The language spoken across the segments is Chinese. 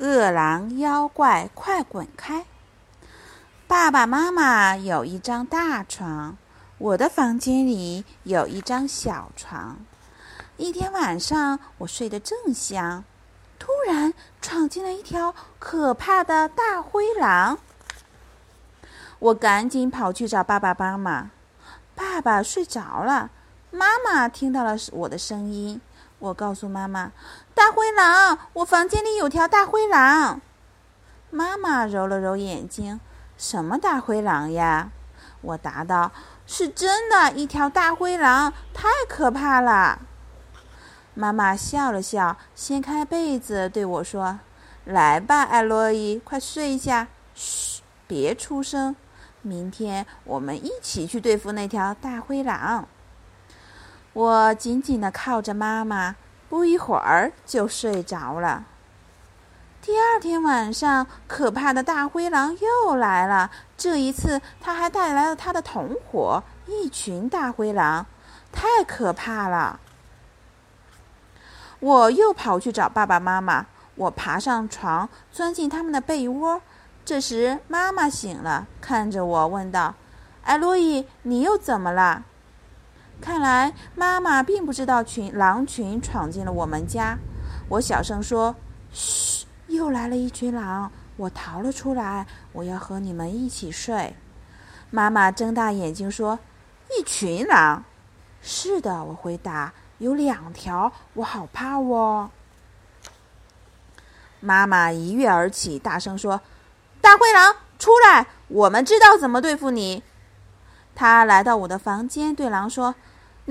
饿狼妖怪，快滚开！爸爸妈妈有一张大床，我的房间里有一张小床。一天晚上，我睡得正香，突然闯进了一条可怕的大灰狼。我赶紧跑去找爸爸妈妈。爸爸睡着了，妈妈听到了我的声音。我告诉妈妈：“大灰狼，我房间里有条大灰狼。”妈妈揉了揉眼睛：“什么大灰狼呀？”我答道：“是真的，一条大灰狼，太可怕了。”妈妈笑了笑，掀开被子对我说：“来吧，艾洛伊，快睡一下，嘘，别出声。明天我们一起去对付那条大灰狼。”我紧紧地靠着妈妈，不一会儿就睡着了。第二天晚上，可怕的大灰狼又来了。这一次，他还带来了他的同伙——一群大灰狼，太可怕了。我又跑去找爸爸妈妈。我爬上床，钻进他们的被窝。这时，妈妈醒了，看着我问道：“艾洛伊，你又怎么了？”看来妈妈并不知道群狼群闯进了我们家。我小声说：“嘘，又来了一群狼，我逃了出来。我要和你们一起睡。”妈妈睁大眼睛说：“一群狼？”“是的。”我回答，“有两条，我好怕哦。”妈妈一跃而起，大声说：“大灰狼，出来！我们知道怎么对付你。”她来到我的房间，对狼说。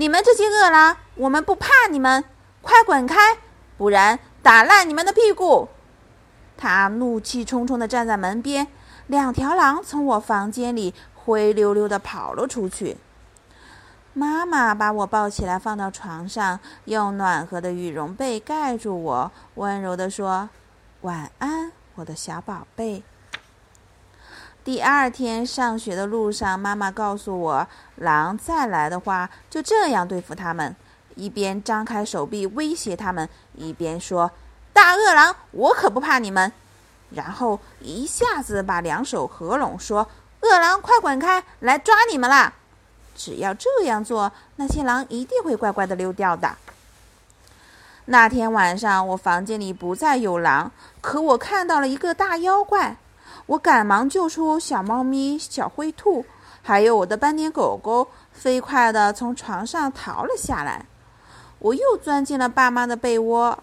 你们这些恶狼，我们不怕你们，快滚开，不然打烂你们的屁股！他怒气冲冲地站在门边，两条狼从我房间里灰溜溜地跑了出去。妈妈把我抱起来放到床上，用暖和的羽绒被盖住我，温柔地说：“晚安，我的小宝贝。”第二天上学的路上，妈妈告诉我，狼再来的话，就这样对付他们：一边张开手臂威胁他们，一边说：“大恶狼，我可不怕你们。”然后一下子把两手合拢，说：“恶狼，快滚开，来抓你们啦！”只要这样做，那些狼一定会乖乖的溜掉的。那天晚上，我房间里不再有狼，可我看到了一个大妖怪。我赶忙救出小猫咪、小灰兔，还有我的斑点狗狗，飞快地从床上逃了下来。我又钻进了爸妈的被窝，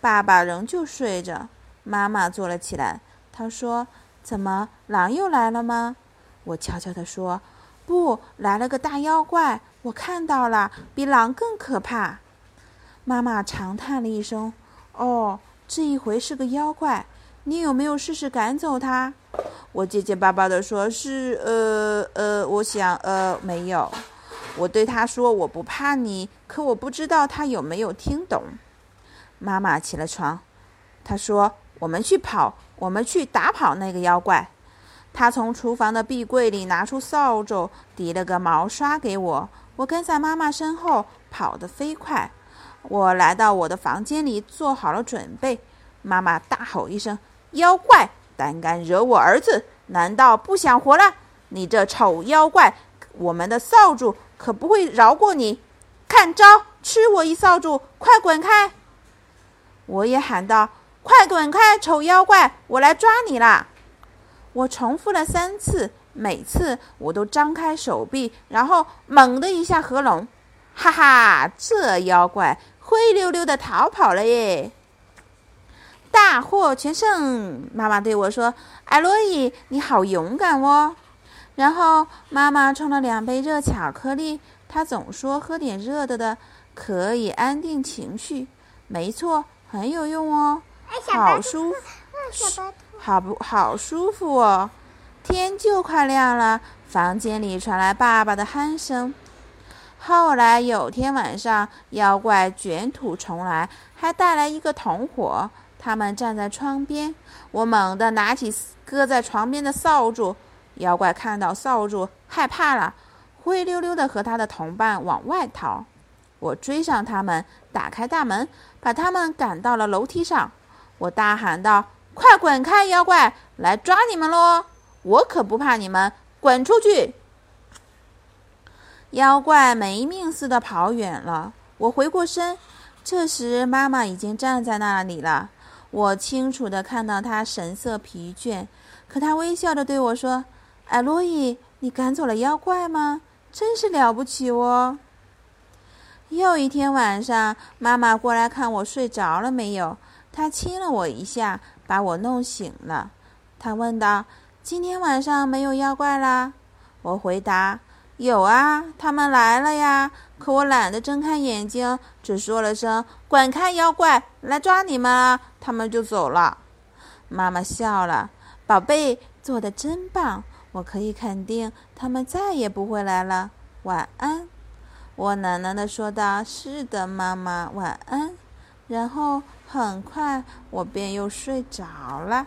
爸爸仍旧睡着。妈妈坐了起来，她说：“怎么，狼又来了吗？”我悄悄地说：“不，来了个大妖怪，我看到了，比狼更可怕。”妈妈长叹了一声：“哦，这一回是个妖怪。你有没有试试赶走它？”我结结巴巴地说：“是，呃呃，我想，呃，没有。”我对他说：“我不怕你。”可我不知道他有没有听懂。妈妈起了床，她说：“我们去跑，我们去打跑那个妖怪。”她从厨房的壁柜里拿出扫帚，递了个毛刷给我。我跟在妈妈身后，跑得飞快。我来到我的房间里，做好了准备。妈妈大吼一声：“妖怪！”胆敢惹我儿子，难道不想活了？你这丑妖怪，我们的扫帚可不会饶过你！看招，吃我一扫帚！快滚开！我也喊道：“快滚开，丑妖怪，我来抓你啦！”我重复了三次，每次我都张开手臂，然后猛地一下合拢。哈哈，这妖怪灰溜溜的逃跑了耶！大获全胜！妈妈对我说：“艾洛伊，你好勇敢哦！”然后妈妈冲了两杯热巧克力。她总说喝点热的的可以安定情绪。没错，很有用哦，好舒服，好不好舒服哦？天就快亮了，房间里传来爸爸的鼾声。后来有天晚上，妖怪卷土重来，还带来一个同伙。他们站在窗边，我猛地拿起搁在床边的扫帚。妖怪看到扫帚，害怕了，灰溜溜地和他的同伴往外逃。我追上他们，打开大门，把他们赶到了楼梯上。我大喊道：“快滚开，妖怪来抓你们喽！我可不怕你们，滚出去！”妖怪没命似的跑远了。我回过身，这时妈妈已经站在那里了。我清楚地看到他神色疲倦，可他微笑着对我说：“艾洛伊，你赶走了妖怪吗？真是了不起哦！”又一天晚上，妈妈过来看我睡着了没有。她亲了我一下，把我弄醒了。她问道：“今天晚上没有妖怪啦？”我回答：“有啊，他们来了呀。可我懒得睁开眼睛，只说了声‘滚开，妖怪，来抓你们啊’，他们就走了。”妈妈笑了：“宝贝，做的真棒！我可以肯定，他们再也不会来了。晚安。”我喃喃的说道：“是的，妈妈，晚安。”然后很快我便又睡着了。